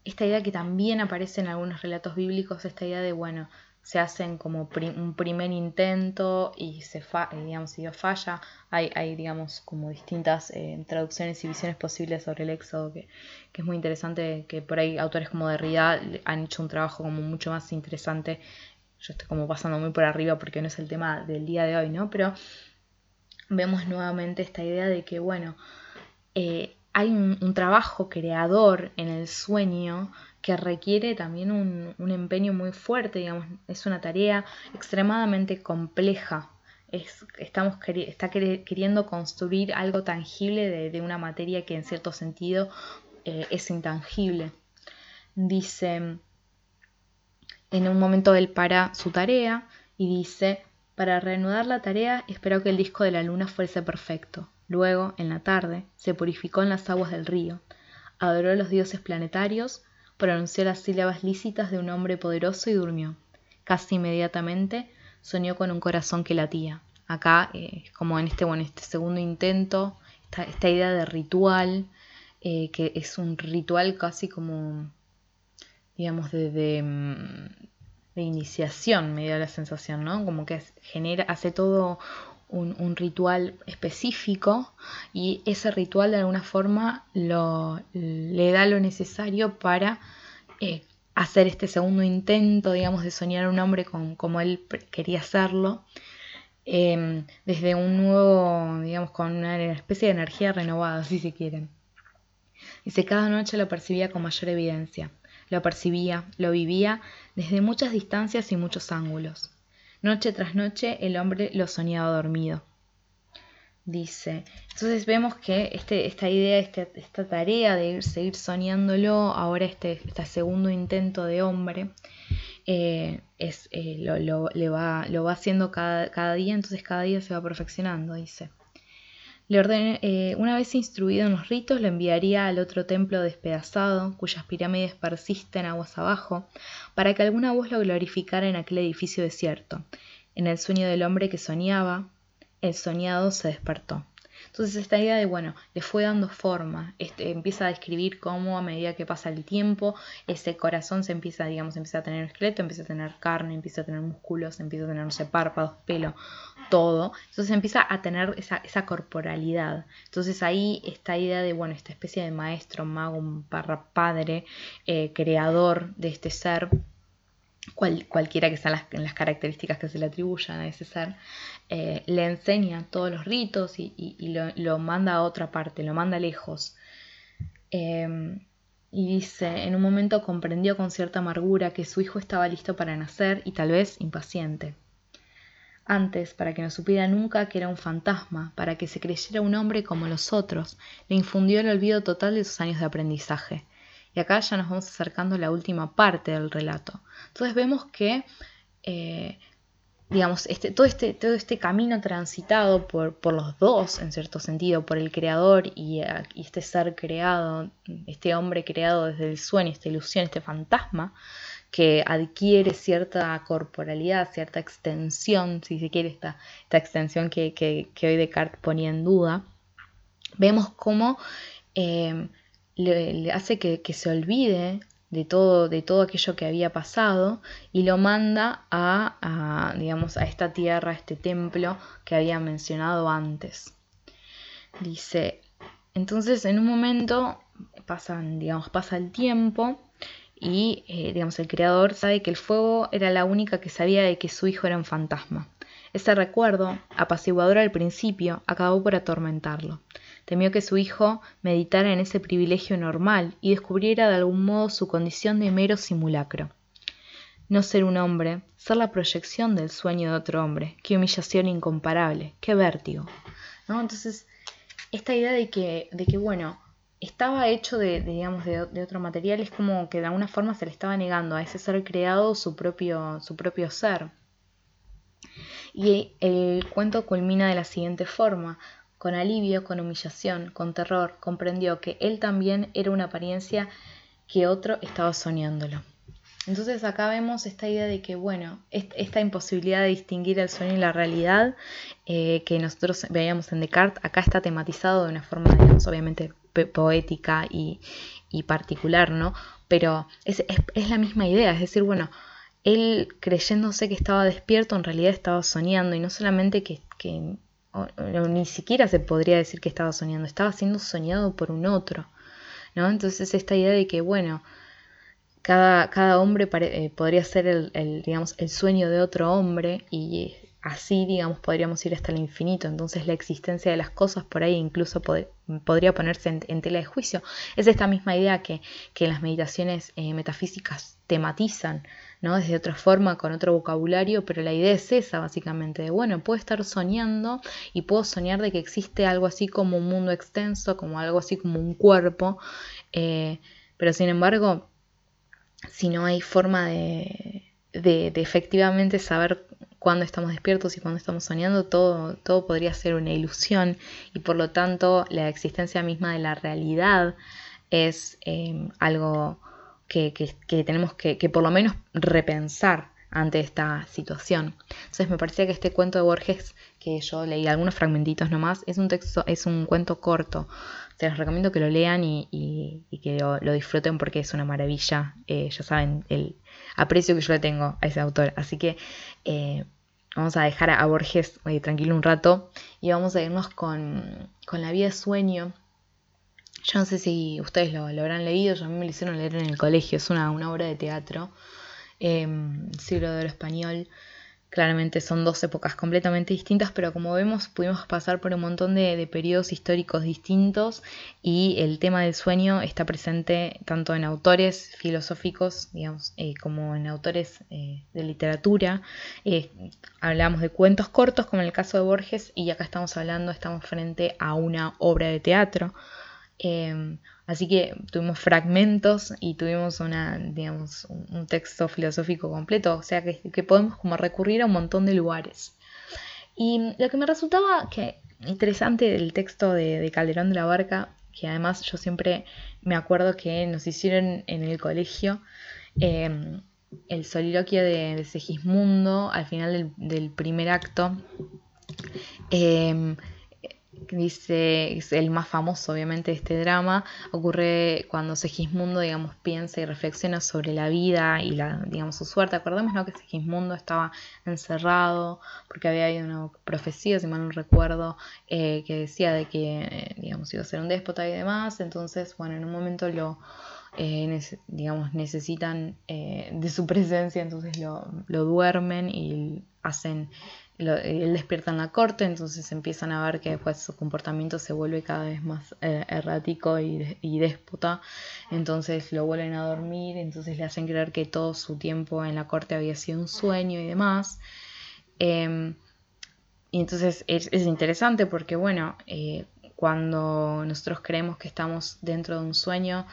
esta idea que también aparece en algunos relatos bíblicos, esta idea de, bueno, se hacen como un primer intento y se digamos, si Dios falla, hay, hay digamos como distintas eh, traducciones y visiones posibles sobre el éxodo que, es muy interesante, que por ahí autores como Derrida han hecho un trabajo como mucho más interesante. Yo estoy como pasando muy por arriba porque no es el tema del día de hoy, ¿no? Pero vemos nuevamente esta idea de que, bueno, eh, hay un, trabajo creador en el sueño que requiere también un, empeño muy fuerte, digamos, es una tarea extremadamente compleja. Es, estamos está queriendo construir algo tangible de, una materia que en cierto sentido eh, es intangible. Dice, en un momento él para su tarea y dice, para reanudar la tarea espero que el disco de la luna fuese perfecto. Luego, en la tarde, se purificó en las aguas del río, adoró a los dioses planetarios, pronunció las sílabas lícitas de un hombre poderoso y durmió. Casi inmediatamente soñó con un corazón que latía. Acá, eh, como en este, bueno, este segundo intento, esta, idea de ritual, eh, que es un ritual casi como, digamos, de, de, mm, de iniciación, me da la sensación, ¿no? Como que genera, hace todo un, ritual específico y ese ritual de alguna forma lo, le da lo necesario para eh, hacer este segundo intento, digamos, de soñar a un hombre como él quería hacerlo, em, desde un nuevo, digamos, con una especie de energía renovada, si se quieren. Dice, cada noche lo percibía con mayor evidencia, lo percibía, lo vivía desde muchas distancias y muchos ángulos. Noche tras noche el hombre lo soñaba dormido. Dice, entonces vemos que este, esta idea, este, esta tarea de seguir soñándolo, ahora este, este segundo intento de hombre, eh, es, eh, lo, le va, lo va haciendo cada, cada día, entonces cada día se va perfeccionando, dice. Le eh, una vez instruido en los ritos, lo enviaría al otro templo despedazado, cuyas pirámides persisten aguas abajo, para que alguna voz lo glorificara en aquel edificio desierto. En el sueño del hombre que soñaba, el soñado se despertó. Entonces esta idea de, bueno, le fue dando forma, este, empieza a describir cómo a medida que pasa el tiempo, ese corazón se empieza, digamos, empieza a tener esqueleto, empieza a tener carne, empieza a tener músculos, empieza a tener, no párpados, pelo, todo. Entonces empieza a tener esa, esa corporalidad. Entonces ahí esta idea de, bueno, esta especie de maestro, mago, un padre, eh, creador de este ser, cualquiera que sean las, características que se le atribuyan a ese ser, eh, le enseña todos los ritos y, lo, manda a otra parte, lo manda lejos. Em, y dice, en un momento comprendió con cierta amargura que su hijo estaba listo para nacer y tal vez impaciente. Antes, para que no supiera nunca que era un fantasma, para que se creyera un hombre como los otros, le infundió el olvido total de sus años de aprendizaje. Y acá ya nos vamos acercando a la última parte del relato. Entonces vemos que, eh, digamos, este, todo, este, todo este camino transitado por, por, los dos, en cierto sentido, por el creador y, eh, y, este ser creado, este hombre creado desde el sueño, esta ilusión, este fantasma, que adquiere cierta corporalidad, cierta extensión, si se quiere, esta, esta extensión que, que, que hoy Descartes ponía en duda, vemos cómo eh, le, hace que, se olvide de todo, de todo aquello que había pasado y lo manda a, digamos, a esta tierra, a este templo que había mencionado antes. Dice, entonces en un momento pasan, digamos, pasa el tiempo y eh, digamos, el creador sabe que el fuego era la única que sabía de que su hijo era un fantasma. Ese recuerdo, apaciguador al principio, acabó por atormentarlo. Temió que su hijo meditara en ese privilegio normal y descubriera de algún modo su condición de mero simulacro. No ser un hombre, ser la proyección del sueño de otro hombre. Qué humillación incomparable, qué vértigo. Entonces, esta idea de que, de que bueno, estaba hecho de, digamos, de, otro material, es como que de alguna forma se le estaba negando a ese ser creado su propio, su propio ser. Y el cuento culmina de la siguiente forma. Con alivio, con humillación, con terror, comprendió que él también era una apariencia que otro estaba soñándolo. Entonces acá vemos esta idea de que, bueno, esta imposibilidad de distinguir el sueño y la realidad eh, que nosotros veíamos en Descartes, acá está tematizado de una forma, obviamente poética y, particular, ¿no? Pero es, la misma idea, es decir, bueno, él creyéndose que estaba despierto, en realidad estaba soñando, y no solamente que ni siquiera se podría decir que estaba soñando, estaba siendo soñado por un otro, ¿no? Entonces esta idea de que, bueno, cada, cada hombre eh, podría ser el, digamos, el sueño de otro hombre y así, digamos, podríamos ir hasta el infinito. Entonces la existencia de las cosas por ahí incluso podría ponerse en, tela de juicio. Es esta misma idea que, que las meditaciones eh, metafísicas tematizan, ¿no? Desde otra forma, con otro vocabulario, pero la idea es esa, básicamente, de, bueno, puedo estar soñando y puedo soñar de que existe algo así como un mundo extenso, como algo así como un cuerpo, eh, pero sin embargo, si no hay forma de, de, efectivamente saber cuándo estamos despiertos y cuándo estamos soñando, todo, todo podría ser una ilusión. Y por lo tanto la existencia misma de la realidad es eh, algo que, tenemos que, por lo menos repensar ante esta situación. Entonces me parecía que este cuento de Borges, que yo leí algunos fragmentitos nomás, es un texto, es un cuento corto. Se los recomiendo que lo lean y, que lo, disfruten porque es una maravilla. Eh, ya saben el aprecio que yo le tengo a ese autor. Así que eh, vamos a dejar a, Borges eh, tranquilo un rato y vamos a irnos con, con la vida de sueño yo no sé si ustedes lo, habrán leído, yo a mí me lo hicieron leer en el colegio, es una, obra de teatro, eh, siglo de oro español. Claramente son dos épocas completamente distintas, pero como vemos pudimos pasar por un montón de, periodos históricos distintos y el tema del sueño está presente tanto en autores filosóficos, digamos, eh, como en autores eh, de literatura. Eh, hablamos de cuentos cortos, como en el caso de Borges, y acá estamos hablando, estamos frente a una obra de teatro. Así que tuvimos fragmentos y tuvimos una, digamos, un texto filosófico completo, o sea que, podemos como recurrir a un montón de lugares. Y lo que me resultaba que, interesante del texto de, Calderón de la Barca, que además yo siempre me acuerdo que nos hicieron en el colegio em, el soliloquio de, Segismundo al final del, primer acto. Em, dice, es el más famoso obviamente de este drama, ocurre cuando Segismundo, digamos, piensa y reflexiona sobre la vida y la, digamos, su suerte. Acordemos ¿no? que Segismundo estaba encerrado porque había habido una profecía, si mal no recuerdo, eh, que decía de que, eh, digamos, iba a ser un déspota y demás. Entonces, bueno, en un momento lo... Eh, digamos, necesitan de su presencia, entonces lo, lo duermen y hacen él despierta en la corte, entonces empiezan a ver que después su comportamiento se vuelve cada vez más eh, errático y, déspota, entonces lo vuelven a dormir, entonces le hacen creer que todo su tiempo en la corte había sido un sueño y demás. Em, y entonces es, interesante porque, bueno, eh, cuando nosotros creemos que estamos dentro de un sueño,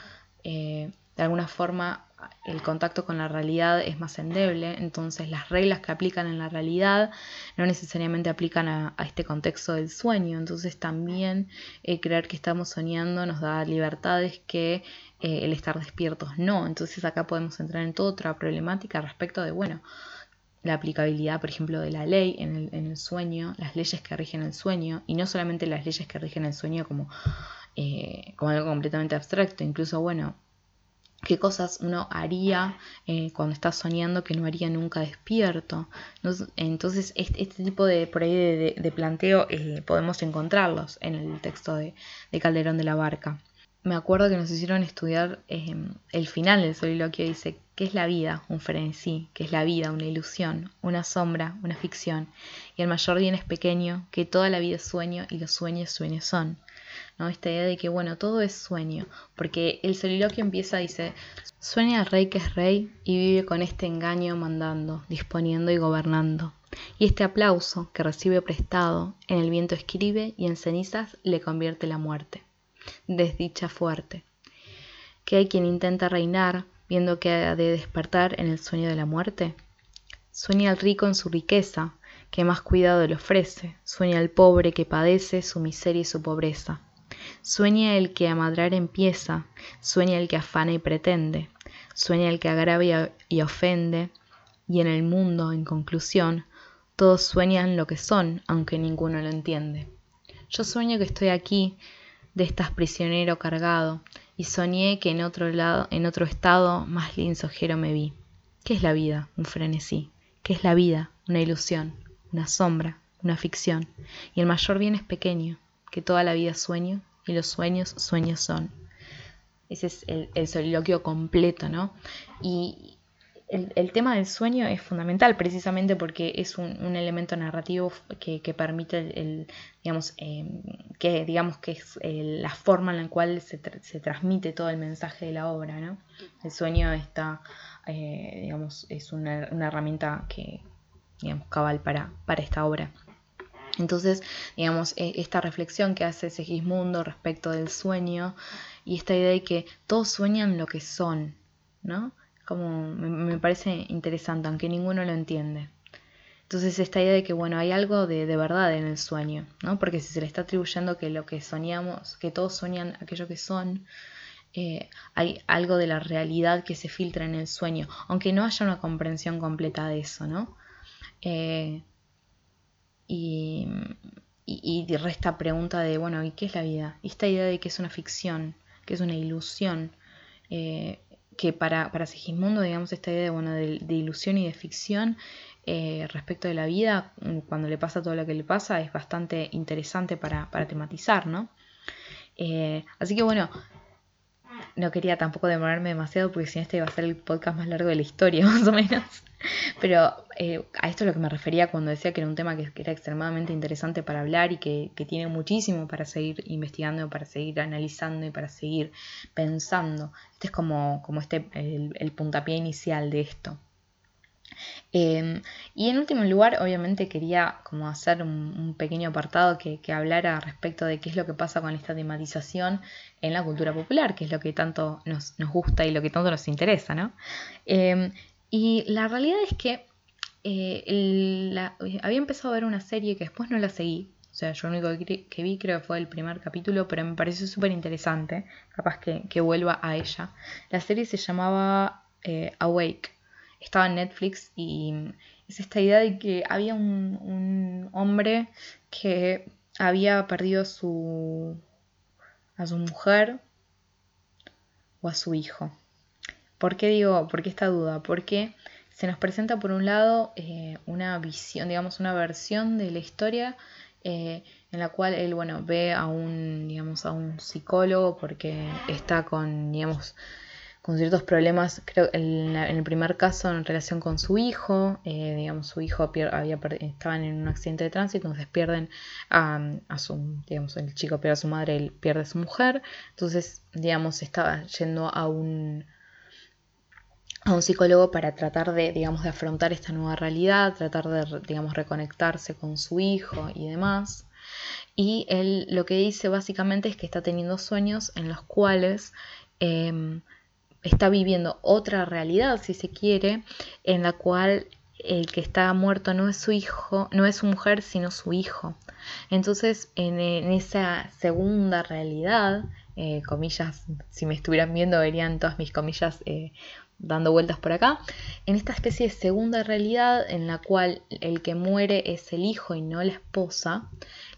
eh, de alguna forma el contacto con la realidad es más endeble, entonces las reglas que aplican en la realidad no necesariamente aplican a, este contexto del sueño, entonces también eh, creer que estamos soñando nos da libertades que eh, el estar despiertos no, entonces acá podemos entrar en toda otra problemática respecto de, bueno, la aplicabilidad, por ejemplo, de la ley en el, sueño, las leyes que rigen el sueño, y no solamente las leyes que rigen el sueño como, eh, como algo completamente abstracto, incluso, bueno, qué cosas uno haría eh, cuando está soñando que no haría nunca despierto. Entonces, este, tipo de, por ahí de, planteo eh, podemos encontrarlos en el texto de, Calderón de la Barca. Me acuerdo que nos hicieron estudiar em, el final del soliloquio, dice, ¿qué es la vida? Un frenesí, ¿qué es la vida? Una ilusión, una sombra, una ficción. Y el mayor bien es pequeño, que toda la vida es sueño y los sueños sueños son. ¿No? Esta idea de que, bueno, todo es sueño, porque el soliloquio empieza, dice, sueña el rey que es rey y vive con este engaño mandando, disponiendo y gobernando. Y este aplauso que recibe prestado, en el viento escribe y en cenizas le convierte la muerte. Desdicha fuerte. Que hay quien intenta reinar, viendo que ha de despertar en el sueño de la muerte. Sueña el rico en su riqueza, que más cuidado le ofrece, sueña el pobre que padece su miseria y su pobreza. Sueña el que a madrar empieza, sueña el que afana y pretende, sueña el que agravia y ofende, y en el mundo, en conclusión, todos sueñan lo que son, aunque ninguno lo entiende. Yo sueño que estoy aquí, de estas prisionero cargado, y soñé que en otro lado, en otro estado, más linsojero me vi. ¿Qué es la vida? Un frenesí. ¿Qué es la vida? Una ilusión, una sombra, una ficción. Y el mayor bien es pequeño, que toda la vida sueño y los sueños sueños son. Ese es el, soliloquio completo, ¿no? Y el, tema del sueño es fundamental precisamente porque es un, elemento narrativo que, permite el, digamos, em, que digamos que es eh, la forma en la cual se, transmite todo el mensaje de la obra, ¿no? El sueño está, eh, digamos, es una, una herramienta que, digamos, cabal para, para esta obra. Entonces, digamos, e, esta reflexión que hace Segismundo respecto del sueño y esta idea de que todos sueñan lo que son, ¿no? Como me, parece interesante, aunque ninguno lo entiende. Entonces esta idea de que, bueno, hay algo de, verdad en el sueño, ¿no? Porque si se le está atribuyendo que lo que soñamos, que todos sueñan aquello que son, eh, hay algo de la realidad que se filtra en el sueño, aunque no haya una comprensión completa de eso, ¿no? Eh, y, y, resta pregunta de, bueno, ¿y qué es la vida? esta idea de que es una ficción, que es una ilusión, eh, que para, para Sigismundo, digamos, esta idea de, bueno, de, ilusión y de ficción eh, respecto de la vida, mm, cuando le pasa todo lo que le pasa, es bastante interesante para, tematizar, ¿no? Eh, así que bueno, no quería tampoco demorarme demasiado porque si no este iba a ser el podcast más largo de la historia, más o menos. Pero eh, a esto es lo que me refería cuando decía que era un tema que, era extremadamente interesante para hablar y que, tiene muchísimo para seguir investigando, para seguir analizando y para seguir pensando. Este es como, como este, el puntapié inicial de esto. Em, y en último lugar, obviamente quería como hacer un, pequeño apartado que, hablara respecto de qué es lo que pasa con esta tematización en la cultura popular, que es lo que tanto nos, gusta y lo que tanto nos interesa, ¿no? Em, y la realidad es que eh, había empezado a ver una serie que después no la seguí, sea, yo lo único que, vi creo que fue el primer capítulo, pero me pareció súper interesante. Capaz que, vuelva a ella. La serie se llamaba eh, Awake. Estaba en Netflix y es esta idea de que había un, hombre que había perdido a su, a su mujer o a su hijo. ¿Por qué digo, por qué esta duda? Porque se nos presenta por un lado eh, una visión, digamos, una versión de la historia eh, en la cual él, bueno, ve a un, digamos, a un psicólogo porque está con, digamos, con ciertos problemas, creo en, en el primer caso en relación con su hijo, eh, digamos, su hijo había estaban en un accidente de tránsito, entonces pierden a, su, digamos, el chico pierde a su madre, él pierde a su mujer, entonces, digamos, estaba yendo a un a un psicólogo para tratar de, digamos, de afrontar esta nueva realidad, tratar de, digamos, reconectarse con su hijo y demás. Y él lo que dice básicamente es que está teniendo sueños en los cuales em, está viviendo otra realidad, si se quiere, en la cual el que está muerto no es su hijo, no es su mujer, sino su hijo. Entonces, en, esa segunda realidad, eh, comillas, si me estuvieran viendo verían todas mis comillas eh, dando vueltas por acá, en esta especie de segunda realidad en la cual el que muere es el hijo y no la esposa,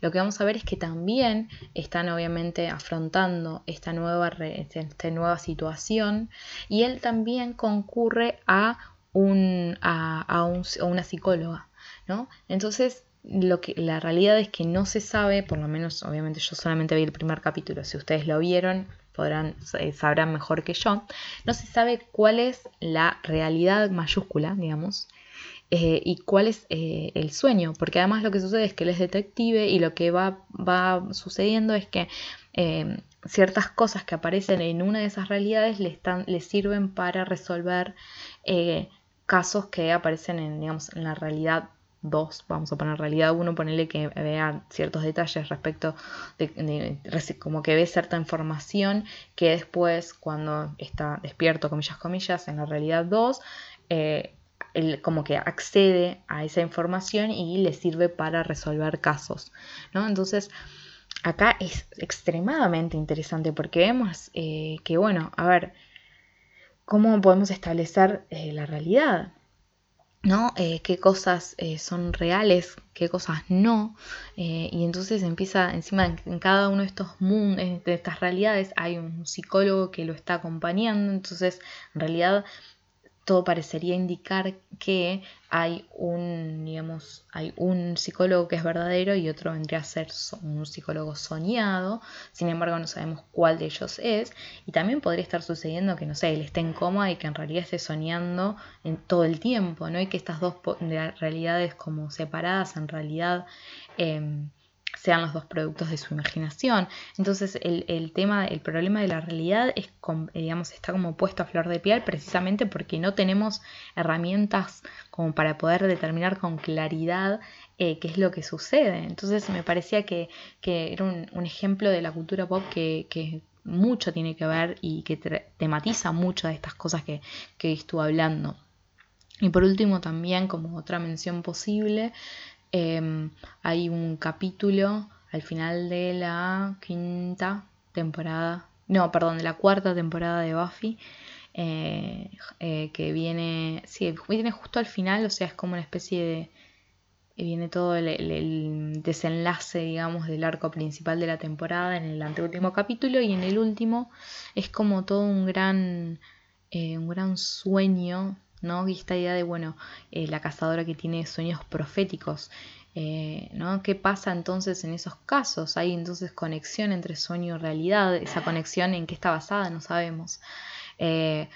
lo que vamos a ver es que también están obviamente afrontando esta nueva, este, esta nueva situación y él también concurre a, un, a, una psicóloga, ¿no? Entonces, lo que, la realidad es que no se sabe, por lo menos obviamente yo solamente vi el primer capítulo, si ustedes lo vieron, podrán, eh, sabrán mejor que yo, no se sabe cuál es la realidad mayúscula, digamos, eh, y cuál es eh, el sueño, porque además lo que sucede es que él es detective y lo que va, sucediendo es que ciertas cosas que aparecen en una de esas realidades le, sirven para resolver casos que aparecen en, en la realidad dos, vamos a poner realidad uno, ponerle que vea ciertos detalles respecto de, como que ve cierta información que después cuando está despierto, comillas, comillas, en la realidad 2, eh, él como que accede a esa información y le sirve para resolver casos, ¿no? Entonces, acá es extremadamente interesante porque vemos eh, que, bueno, a ver, ¿cómo podemos establecer eh, la realidad? ¿No? Eh, qué cosas eh, son reales, qué cosas no. Eh, y entonces empieza, encima en, cada uno de estos mundos, de estas realidades, hay un psicólogo que lo está acompañando. Entonces, en realidad, todo parecería indicar que hay un, digamos, hay un psicólogo que es verdadero y otro vendría a ser un psicólogo soñado. Sin embargo, no sabemos cuál de ellos es. Y también podría estar sucediendo que, no sé, él esté en coma y que en realidad esté soñando en todo el tiempo, ¿no? Y que estas dos realidades como separadas en realidad... Em, sean los dos productos de su imaginación. Entonces el, tema, el problema de la realidad es, digamos, está como puesto a flor de piel precisamente porque no tenemos herramientas como para poder determinar con claridad eh, qué es lo que sucede. Entonces me parecía que, era un, ejemplo de la cultura pop que, mucho tiene que ver y que tematiza mucho de estas cosas que, que estuve hablando. Y por último también como otra mención posible, Em, hay un capítulo al final de la quinta temporada, no, perdón, de la cuarta temporada de Buffy, eh, eh, que viene, sí, viene justo al final, o sea, es como una especie de, viene todo el, desenlace, digamos, del arco principal de la temporada en el anteúltimo capítulo y en el último es como todo un gran, eh, un gran sueño ¿no? Y esta idea de, bueno, eh, la cazadora que tiene sueños proféticos, eh, ¿no? ¿Qué pasa entonces en esos casos? ¿Hay entonces conexión entre sueño y realidad? ¿Esa conexión en qué está basada? No sabemos. Eh,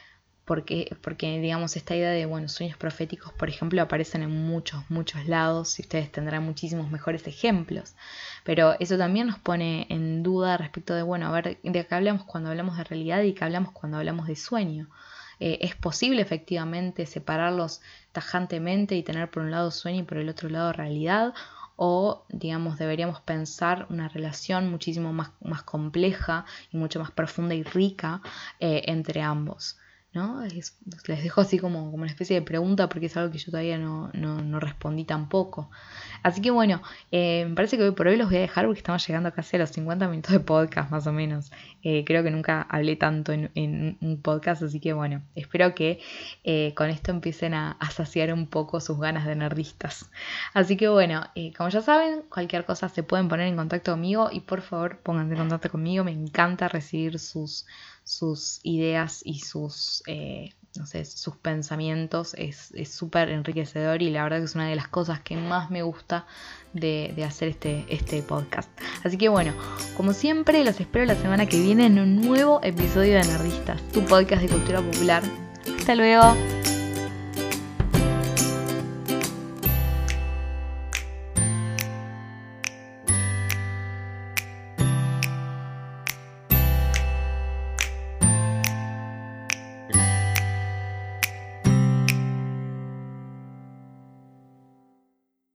porque, porque, digamos, esta idea de, bueno, sueños proféticos, por ejemplo, aparecen en muchos, muchos lados y ustedes tendrán muchísimos mejores ejemplos. Pero eso también nos pone en duda respecto de, bueno, a ver, de qué hablamos cuando hablamos de realidad y qué hablamos cuando hablamos de sueño. Eh, es posible efectivamente separarlos tajantemente y tener por un lado sueño y por el otro lado realidad o digamos deberíamos pensar una relación muchísimo más, más compleja y mucho más profunda y rica eh, entre ambos. ¿No? les dejo así como, como una especie de pregunta porque es algo que yo todavía no, no, respondí tampoco. Así que bueno, eh, me parece que hoy por hoy los voy a dejar porque estamos llegando casi a los 50 minutos de podcast más o menos. Eh, creo que nunca hablé tanto en, un podcast, así que bueno, espero que eh, con esto empiecen a, saciar un poco sus ganas de nerdistas. Así que bueno, como ya saben, cualquier cosa se pueden poner en contacto conmigo y por favor pónganse en contacto conmigo, me encanta recibir sus sus ideas y sus, eh, no sé, sus pensamientos es súper enriquecedor y la verdad que es una de las cosas que más me gusta de, de, hacer este, este podcast. Así que bueno, como siempre, los espero la semana que viene en un nuevo episodio de Nerdistas, tu podcast de cultura popular. Hasta luego.